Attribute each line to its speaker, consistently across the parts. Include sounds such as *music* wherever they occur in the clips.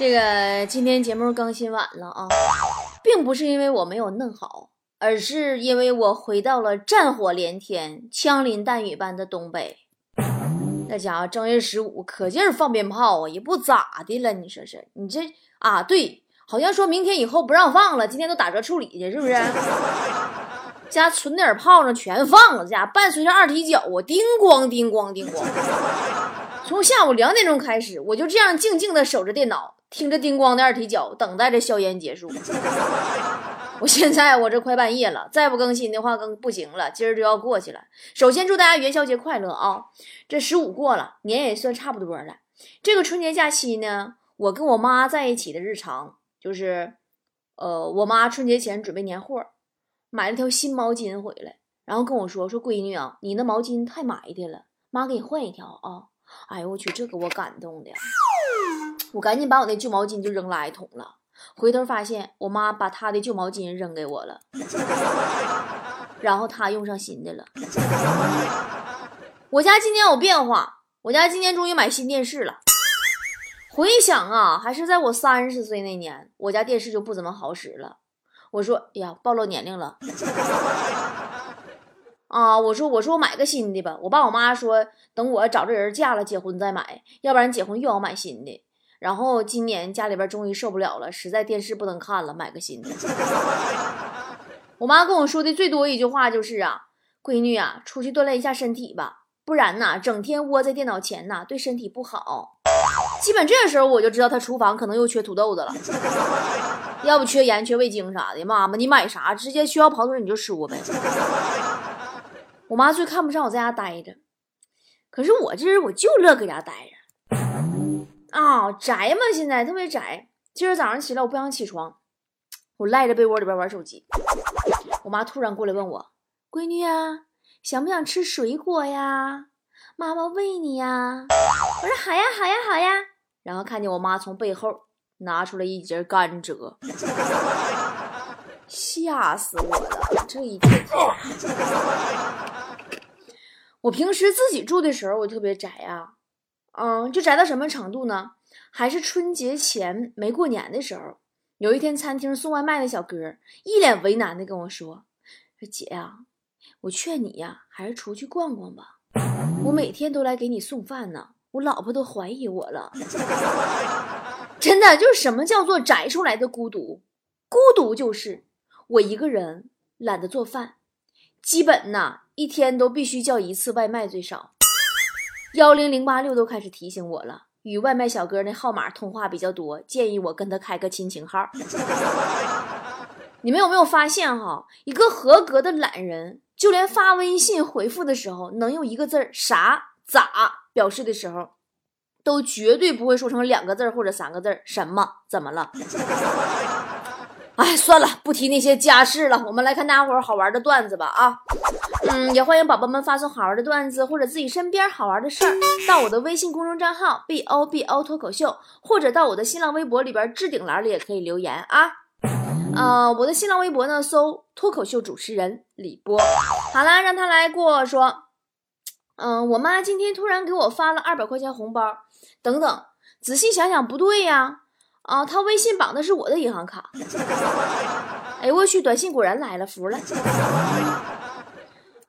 Speaker 1: 这个今天节目更新晚了啊，并不是因为我没有弄好，而是因为我回到了战火连天、枪林弹雨般的东北。那家伙正月十五可劲儿放鞭炮啊，也不咋的了。你说是？你这啊，对，好像说明天以后不让放了，今天都打折处理去，是不是？家存点炮仗全放了，家伴随着二踢脚啊，叮咣叮咣叮咣。从下午两点钟开始，我就这样静静的守着电脑。听着叮咣的二踢脚，等待着硝烟结束。*laughs* 我现在我这快半夜了，再不更新的话更不行了。今儿就要过去了。首先祝大家元宵节快乐啊！这十五过了，年也算差不多了。这个春节假期呢，我跟我妈在一起的日常就是，呃，我妈春节前准备年货，买了条新毛巾回来，然后跟我说说闺女啊，你那毛巾太埋汰了，妈给你换一条啊。哎呦我去，这给我感动的。我赶紧把我那旧毛巾就扔垃圾桶了，回头发现我妈把她的旧毛巾扔给我了，*laughs* 然后她用上新的了。我家今年有变化，我家今年终于买新电视了。回想啊，还是在我三十岁那年，我家电视就不怎么好使了。我说，哎呀，暴露年龄了。啊，我说，我说我买个新的吧。我爸我妈说，等我找这人嫁了结婚再买，要不然结婚又要买新的。然后今年家里边终于受不了了，实在电视不能看了，买个新的。我妈跟我说的最多一句话就是啊，闺女啊，出去锻炼一下身体吧，不然呐，整天窝在电脑前呐，对身体不好。基本这时候我就知道她厨房可能又缺土豆子了，要不缺盐、缺味精啥的。妈妈，你买啥？直接需要跑腿你就说呗。我妈最看不上我在家待着，可是我这人我就乐搁家待着。啊，宅嘛，现在特别宅。今儿早上起来，我不想起床，我赖着被窝里边玩手机。我妈突然过来问我：“闺女啊，想不想吃水果呀？妈妈喂你呀。”我说：“好呀，好呀，好呀。”然后看见我妈从背后拿出来一截甘蔗，吓死我了！这一天，*laughs* 我平时自己住的时候，我特别宅啊。嗯，就宅到什么程度呢？还是春节前没过年的时候，有一天餐厅送外卖的小哥一脸为难的跟我说：“说姐呀，我劝你呀，还是出去逛逛吧。我每天都来给你送饭呢，我老婆都怀疑我了。*laughs* 真的，就是什么叫做宅出来的孤独？孤独就是我一个人懒得做饭，基本呐一天都必须叫一次外卖最少。”幺零零八六都开始提醒我了，与外卖小哥那号码通话比较多，建议我跟他开个亲情号。*laughs* 你们有没有发现哈，一个合格的懒人，就连发微信回复的时候，能用一个字儿啥咋表示的时候，都绝对不会说成两个字或者三个字儿什么怎么了？哎，算了，不提那些家事了，我们来看大家伙好玩的段子吧啊。嗯，也欢迎宝宝们发送好玩的段子或者自己身边好玩的事儿到我的微信公众账号 b o b o 脱口秀，或者到我的新浪微博里边置顶栏里也可以留言啊。呃，我的新浪微博呢，搜脱口秀主持人李波。好啦，让他来过说。嗯，我妈今天突然给我发了二百块钱红包，等等，仔细想想不对呀。啊，她微信绑的是我的银行卡。*laughs* 哎我去，短信果然来了，服了。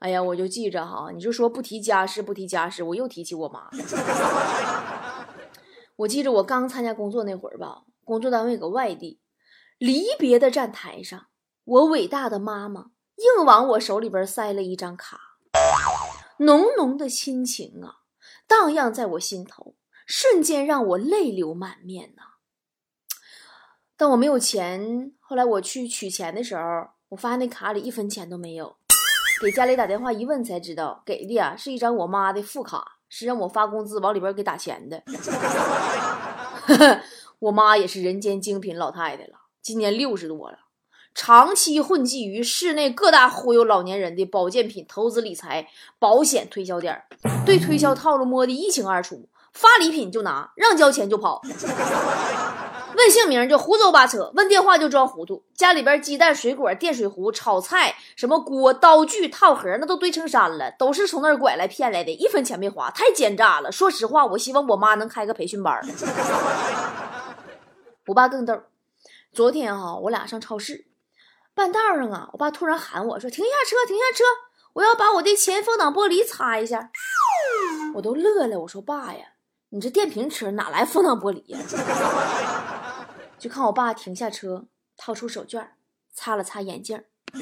Speaker 1: 哎呀，我就记着哈，你就说不提家事，不提家事，我又提起我妈。我记着我刚参加工作那会儿吧，工作单位搁外地，离别的站台上，我伟大的妈妈硬往我手里边塞了一张卡，浓浓的亲情啊，荡漾在我心头，瞬间让我泪流满面呐。但我没有钱，后来我去取钱的时候，我发现那卡里一分钱都没有。给家里打电话一问才知道，给的呀是一张我妈的副卡，是让我发工资往里边给打钱的。*laughs* 我妈也是人间精品老太太了，今年六十多了，长期混迹于市内各大忽悠老年人的保健品、投资理财、保险推销点，对推销套路摸得一清二楚，发礼品就拿，让交钱就跑。问姓名就胡诌八扯，问电话就装糊涂。家里边鸡蛋、水果、电水壶、炒菜，什么锅、刀具、套盒，那都堆成山了，都是从那儿拐来骗来的，一分钱没花，太奸诈了。说实话，我希望我妈能开个培训班。*laughs* 我爸更逗，昨天哈、我俩上超市，半道上啊，我爸突然喊我说：“停下车，停下车，我要把我的前风挡玻璃擦一下。”我都乐了，我说：“爸呀，你这电瓶车哪来风挡玻璃呀？”就看我爸停下车，掏出手绢，擦了擦眼镜。*laughs*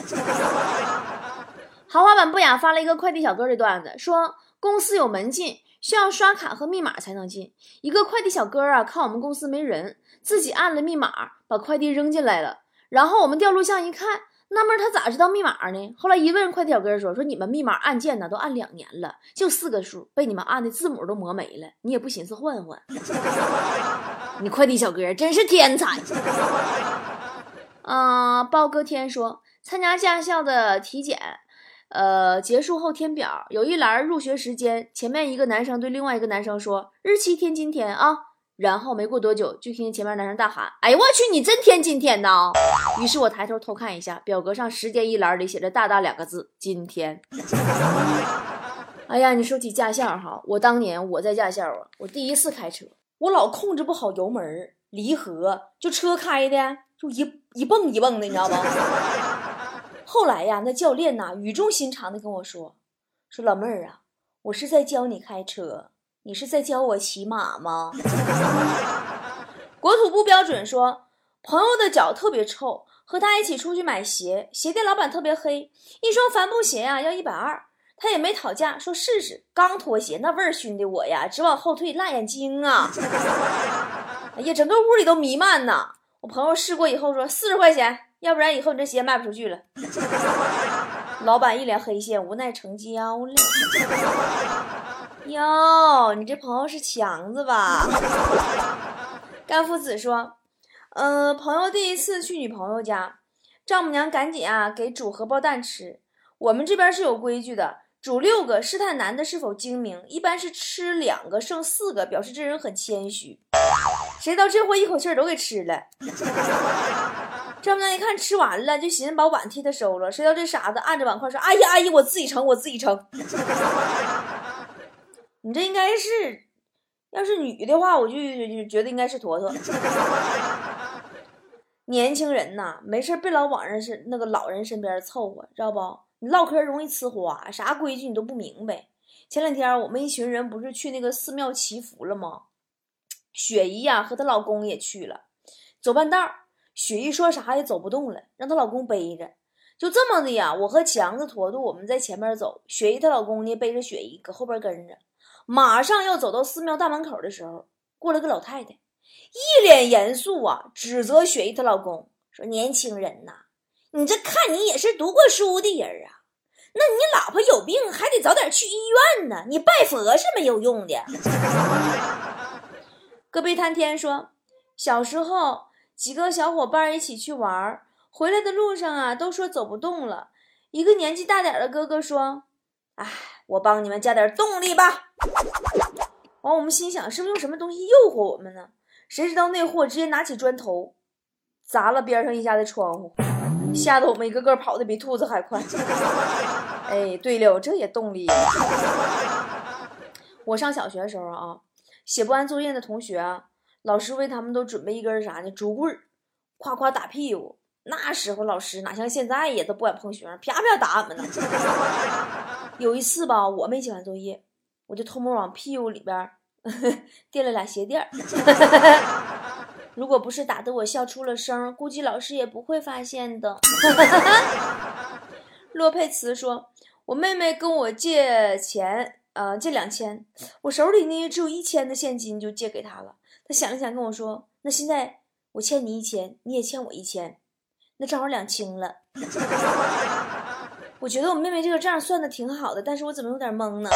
Speaker 1: 豪华版不雅发了一个快递小哥的段子，说公司有门禁，需要刷卡和密码才能进。一个快递小哥啊，看我们公司没人，自己按了密码，把快递扔进来了。然后我们调录像一看，纳闷他咋知道密码呢？后来一问，快递小哥说：“说你们密码按键呢都按两年了，就四个数，被你们按的字母都磨没了，你也不寻思换换？*laughs* 你快递小哥真是天才！”啊、包哥天说参加驾校的体检，呃，结束后填表，有一栏入学时间，前面一个男生对另外一个男生说：“日期填今天啊。”然后没过多久，就听见前面男生大喊：“哎呦我去，你真填今天呐！”于是我抬头偷看一下，表格上时间一栏里写着大大两个字：“今天。*laughs* ”哎呀，你说起驾校哈，我当年我在驾校啊，我第一次开车，我老控制不好油门、离合，就车开的就一一蹦一蹦的，你知道吧？*laughs* 后来呀，那教练呐语重心长的跟我说：“说老妹儿啊，我是在教你开车，你是在教我骑马吗？” *laughs* 国土不标准说，朋友的脚特别臭，和他一起出去买鞋，鞋店老板特别黑，一双帆布鞋呀、要一百二，他也没讨价，说试试。刚脱鞋，那味儿熏的我呀，直往后退，辣眼睛啊！*laughs* 哎呀，整个屋里都弥漫呐。我朋友试过以后说四十块钱，要不然以后你这鞋卖不出去了。*laughs* 老板一脸黑线，无奈成交了。哟，你这朋友是强子吧？*laughs* 甘夫子说，呃，朋友第一次去女朋友家，丈母娘赶紧啊给煮荷包蛋吃。我们这边是有规矩的，煮六个试探男的是否精明，一般是吃两个剩四个，表示这人很谦虚。谁知道这货一口气都给吃了。丈母娘一看吃完了，就寻思把碗替他收了。谁知道这傻子按着碗筷说：“阿姨，阿姨，我自己盛，我自己盛。*laughs* ”你这应该是，要是女的话，我就觉得应该是坨坨。*laughs* 年轻人呐，没事别老往人是那个老人身边凑合，知道不？你唠嗑容易呲花，啥规矩你都不明白。前两天我们一群人不是去那个寺庙祈福了吗？雪姨呀、和她老公也去了，走半道儿，雪姨说啥也走不动了，让她老公背着。就这么的呀，我和强子、坨坨我们在前面走，雪姨她老公呢背着雪姨搁后边跟着。马上要走到寺庙大门口的时候，过来个老太太，一脸严肃啊，指责雪姨她老公说：“年轻人呐，你这看你也是读过书的人啊，那你老婆有病还得早点去医院呢，你拜佛是没有用的。”戈壁滩天说，小时候几个小伙伴一起去玩，回来的路上啊，都说走不动了。一个年纪大点的哥哥说：“哎，我帮你们加点动力吧。”完，我们心想是不是用什么东西诱惑我们呢？谁知道那货直接拿起砖头砸了边上一家的窗户，吓得我们一个个跑得比兔子还快。*laughs* 哎，对了，这也动力。我上小学的时候啊，写不完作业的同学啊，老师为他们都准备一根啥呢？竹棍儿，夸夸打屁股。那时候老师哪像现在呀，都不敢碰学生，啪啪打我们呢。*laughs* 有一次吧，我没写完作业，我就偷摸往屁股里边 *laughs* 垫了俩鞋垫儿。如果不是打得我笑出了声，估计老师也不会发现的。*laughs* 洛佩茨说：“我妹妹跟我借钱，呃，借两千，我手里呢只有一千的现金，就借给她了。她想了想跟我说：‘那现在我欠你一千，你也欠我一千，那正好两清了。*laughs* ’我觉得我妹妹这个账算的挺好的，但是我怎么有点懵呢？”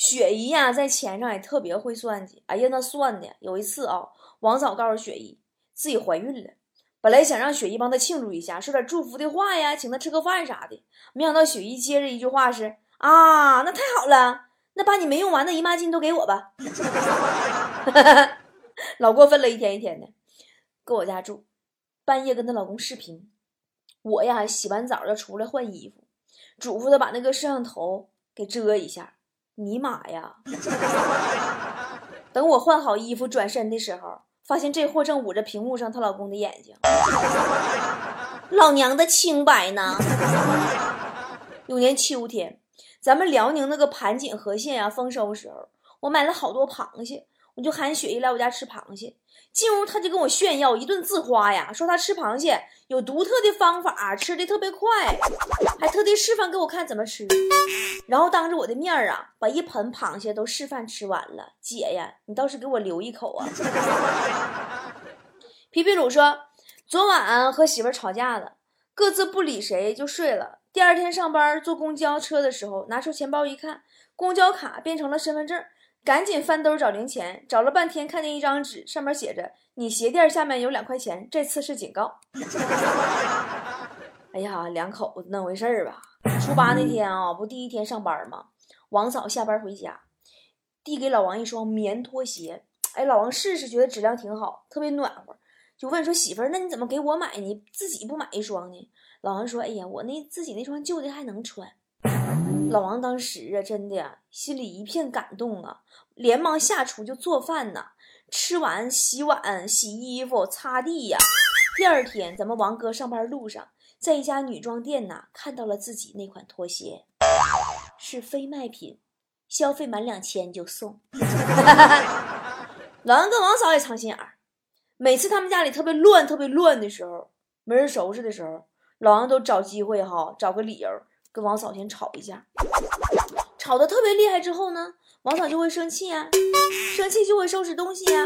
Speaker 1: 雪姨呀，在钱上也特别会算计。哎呀，那算的！有一次啊，王嫂告诉雪姨自己怀孕了，本来想让雪姨帮她庆祝一下，说点祝福的话呀，请她吃个饭啥的。没想到雪姨接着一句话是：“啊，那太好了，那把你没用完的姨妈巾都给我吧。*laughs* ”老过分了，一天一天的，搁我家住，半夜跟她老公视频，我呀洗完澡要出来换衣服，嘱咐她把那个摄像头给遮一下。尼玛呀！等我换好衣服转身的时候，发现这货正捂着屏幕上她老公的眼睛。老娘的清白呢？有年秋天，咱们辽宁那个盘锦河县啊丰收时候，我买了好多螃蟹，我就喊雪姨来我家吃螃蟹。进屋，他就跟我炫耀一顿自夸呀，说他吃螃蟹有独特的方法，吃的特别快，还特地示范给我看怎么吃。然后当着我的面儿啊，把一盆螃蟹都示范吃完了。姐呀，你倒是给我留一口啊！*laughs* 皮皮鲁说，昨晚和媳妇吵架了，各自不理谁就睡了。第二天上班坐公交车的时候，拿出钱包一看，公交卡变成了身份证。赶紧翻兜找零钱，找了半天，看见一张纸，上面写着：“你鞋垫下面有两块钱，这次是警告。*laughs* ”哎呀，两口子那回事儿吧。初八那天啊，不第一天上班吗？王嫂下班回家，递给老王一双棉拖鞋。哎，老王试试，觉得质量挺好，特别暖和，就问说：“媳妇儿，那你怎么给我买呢？自己不买一双呢？”老王说：“哎呀，我那自己那双旧的还能穿。”老王当时啊，真的心里一片感动啊，连忙下厨就做饭呢。吃完洗碗、洗衣服、擦地呀。第二天，咱们王哥上班路上，在一家女装店呐，看到了自己那款拖鞋，是非卖品，消费满两千就送。老 *laughs* 王跟王嫂也藏心眼儿，每次他们家里特别乱、特别乱的时候，没人收拾的时候，老王都找机会哈，找个理由。跟王嫂先吵一架，吵得特别厉害之后呢，王嫂就会生气呀，生气就会收拾东西呀，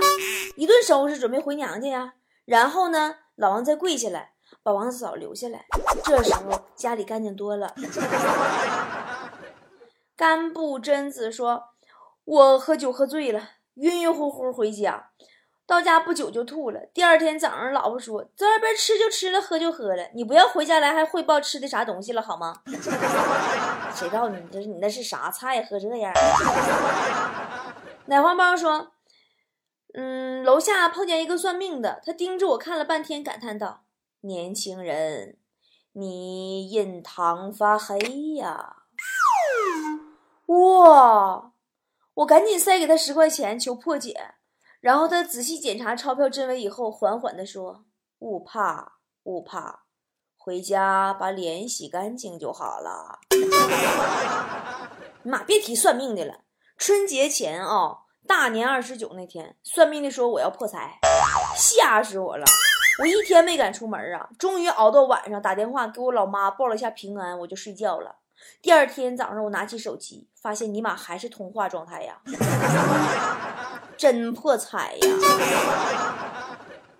Speaker 1: 一顿收拾准备回娘家呀。然后呢，老王再跪下来把王嫂留下来，这时候家里干净多了。干布贞子说：“我喝酒喝醉了，晕晕乎乎回家。”到家不久就吐了。第二天早上，老婆说：“在外边吃就吃了，喝就喝了，你不要回家来还汇报吃的啥东西了，好吗？” *laughs* 谁告诉你这是你那是啥菜？喝这样？*laughs* 奶黄包说：“嗯，楼下碰见一个算命的，他盯着我看了半天，感叹道：‘年轻人，你印堂发黑呀！’哇！我赶紧塞给他十块钱求破解。”然后他仔细检查钞票真伪以后，缓缓地说：“勿怕，勿怕，回家把脸洗干净就好了。*laughs* ”妈，别提算命的了。春节前啊，大年二十九那天，算命的说我要破财，吓死我了！我一天没敢出门啊，终于熬到晚上，打电话给我老妈报了一下平安，我就睡觉了。第二天早上，我拿起手机，发现尼玛还是通话状态呀。*laughs* 真破财呀！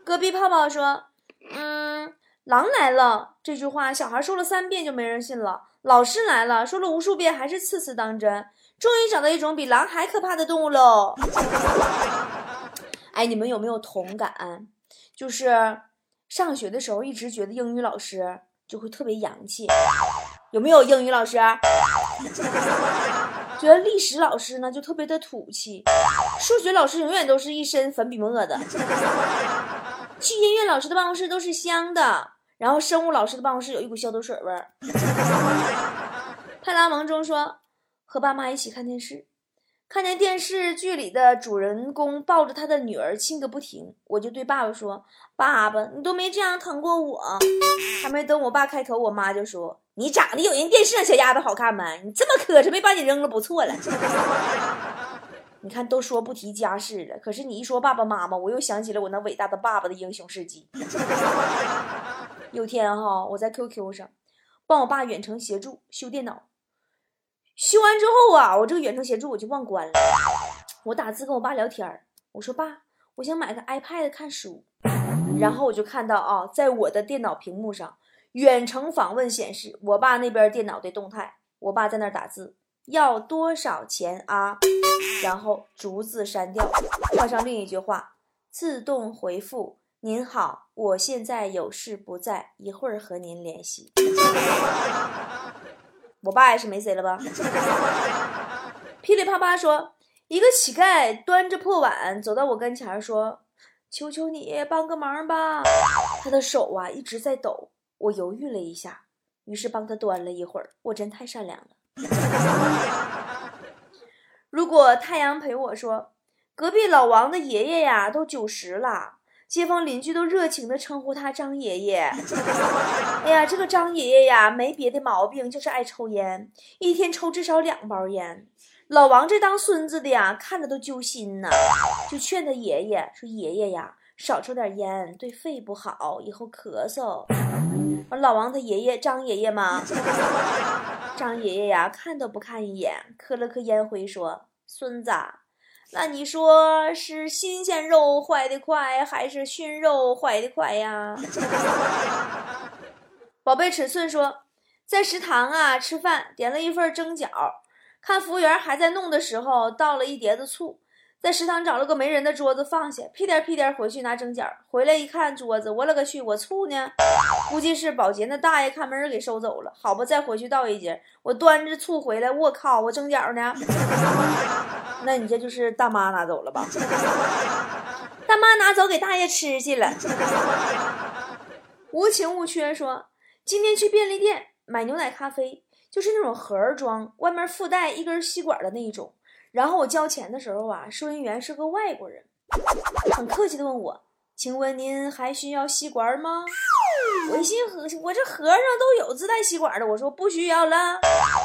Speaker 1: 隔壁泡泡说：“嗯，狼来了这句话，小孩说了三遍就没人信了。老师来了，说了无数遍还是次次当真。终于找到一种比狼还可怕的动物喽！*laughs* 哎，你们有没有同感？就是上学的时候一直觉得英语老师就会特别洋气，有没有英语老师？” *laughs* 觉得历史老师呢就特别的土气，数学老师永远都是一身粉笔沫的，去音乐老师的办公室都是香的，然后生物老师的办公室有一股消毒水味儿。派拉蒙中说，和爸妈一起看电视，看见电视剧里的主人公抱着他的女儿亲个不停，我就对爸爸说：“爸爸，你都没这样疼过我。”还没等我爸开口，我妈就说。你长得有人电视上小丫头好看吗？你这么磕碜，没把你扔了不错了。*laughs* 你看，都说不提家事了，可是你一说爸爸妈妈，我又想起了我那伟大的爸爸的英雄事迹。*laughs* 有天哈，我在 QQ 上帮我爸远程协助修电脑，修完之后啊，我这个远程协助我就忘关了。我打字跟我爸聊天我说爸，我想买个 iPad 看书，然后我就看到啊，在我的电脑屏幕上。远程访问显示，我爸那边电脑的动态，我爸在那儿打字，要多少钱啊？然后逐字删掉，换上另一句话，自动回复：您好，我现在有事不在，一会儿和您联系。我爸也是没谁了吧？噼里啪啪说，一个乞丐端着破碗走到我跟前说：“求求你帮个忙吧。”他的手啊一直在抖，我犹豫了一下，于是帮他端了一会儿。我真太善良了。*laughs* 如果太阳陪我说，隔壁老王的爷爷呀都九十了，街坊邻居都热情地称呼他张爷爷。*laughs* 哎呀，这个张爷爷呀没别的毛病，就是爱抽烟，一天抽至少两包烟。老王这当孙子的呀，看着都揪心呐，就劝他爷爷说：“爷爷呀，少抽点烟，对肺不好，以后咳嗽。”完，老王他爷爷张爷爷嘛，*laughs* 张爷爷呀，看都不看一眼，磕了磕烟灰说：“孙子，那你说是新鲜肉坏的快，还是熏肉坏的快呀？” *laughs* 宝贝尺寸说，在食堂啊吃饭，点了一份蒸饺。看服务员还在弄的时候，倒了一碟子醋，在食堂找了个没人的桌子放下，屁颠屁颠回去拿蒸饺。回来一看桌子，我勒个去，我醋呢？估计是保洁那大爷看门给收走了。好吧，再回去倒一截。我端着醋回来，我靠，我蒸饺呢？*laughs* 那你这就是大妈拿走了吧？*laughs* 大妈拿走给大爷吃去了。无情无缺说，今天去便利店买牛奶咖啡。就是那种盒装，外面附带一根吸管的那一种。然后我交钱的时候啊，收银员是个外国人，很客气的问我：“请问您还需要吸管吗？”我一心盒，我这盒上都有自带吸管的，我说不需要了。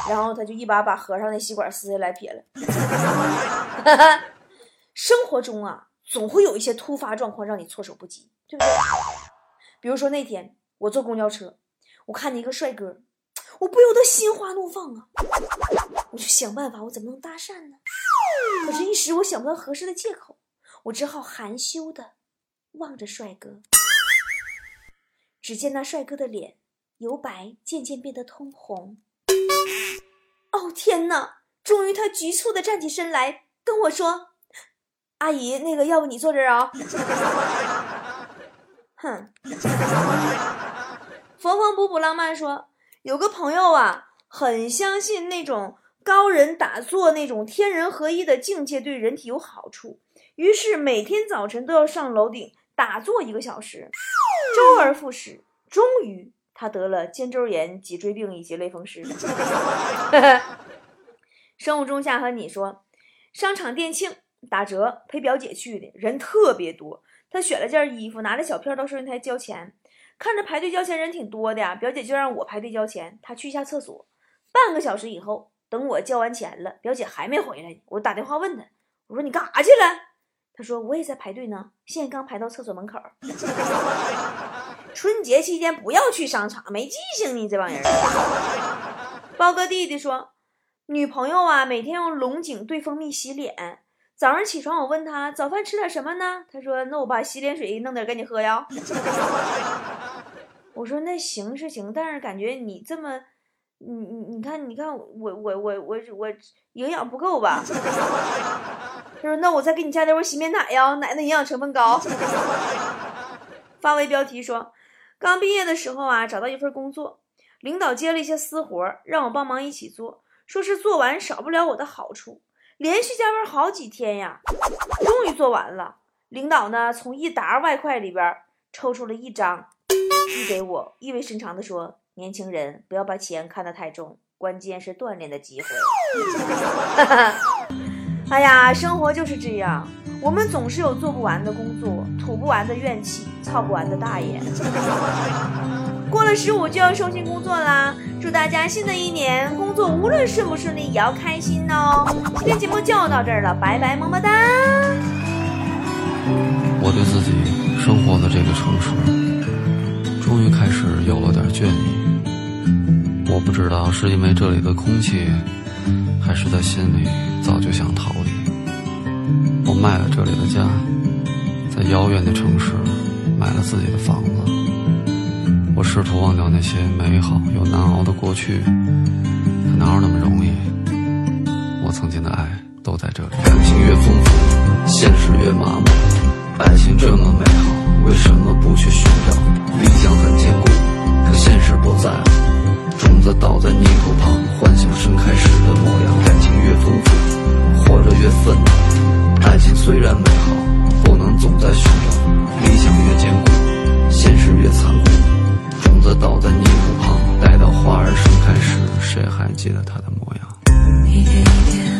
Speaker 1: 然后他就一把把盒上的吸管撕下来撇了。哈 *laughs* 哈生活中啊，总会有一些突发状况让你措手不及，对不对？比如说那天我坐公交车，我看见一个帅哥。我不由得心花怒放啊！我就想办法，我怎么能搭讪呢？可是，一时我想不到合适的借口，我只好含羞的望着帅哥。只见那帅哥的脸由白渐渐变得通红。哦天哪！终于，他局促的站起身来，跟我说：“阿姨，那个，要不你坐这儿啊？” *laughs* 哼！缝缝补补浪漫说。有个朋友啊，很相信那种高人打坐那种天人合一的境界对人体有好处，于是每天早晨都要上楼顶打坐一个小时，周而复始。终于，他得了肩周炎、脊椎病以及类风湿。*laughs* 生物钟下和你说，商场店庆打折，陪表姐去的人特别多，他选了件衣服，拿着小票到收银台交钱。看着排队交钱人挺多的呀，表姐就让我排队交钱，她去一下厕所。半个小时以后，等我交完钱了，表姐还没回来。我打电话问她，我说你干啥去了？她说我也在排队呢，现在刚排到厕所门口。*laughs* 春节期间不要去商场，没记性呢，这帮人。包哥弟弟说，女朋友啊，每天用龙井兑蜂蜜洗脸。早上起床，我问他早饭吃点什么呢？他说：“那我把洗脸水弄点给你喝呀。*laughs* ”我说：“那行是行，但是感觉你这么，你你你看，你看我我我我我营养不够吧？”他说：“那我再给你加点我洗面奶呀，奶的营养成分高。*laughs* ”发微标题说：“刚毕业的时候啊，找到一份工作，领导接了一些私活，让我帮忙一起做，说是做完少不了我的好处。”连续加班好几天呀，终于做完了。领导呢，从一沓外快里边抽出了一张，递给我，意味深长地说：“年轻人，不要把钱看得太重，关键是锻炼的机会。*laughs* ”哎呀，生活就是这样，我们总是有做不完的工作，吐不完的怨气，操不完的大爷。*laughs* 过了十五就要收心工作啦！祝大家新的一年工作无论顺不顺利也要开心哦！今天节目就到这儿了，拜拜，么么哒！
Speaker 2: 我对自己生活的这个城市，终于开始有了点倦意。我不知道是因为这里的空气，还是在心里早就想逃离。我卖了这里的家，在遥远的城市买了自己的房子。我试图忘掉那些美好又难熬的过去，可哪有那么容易？我曾经的爱都在这里。感情越丰富，现实越麻木。爱情这么美好，为什么不去寻找？理想很坚固，可现实不在。种子倒在泥土旁，幻想盛开时的模样。感情越丰富，活着越愤怒。爱情虽然美好，不能总在寻找。理想越坚固，现实越残酷。种子倒在泥土旁，待到花儿盛开时，谁还记得它的模样？
Speaker 3: 一天一天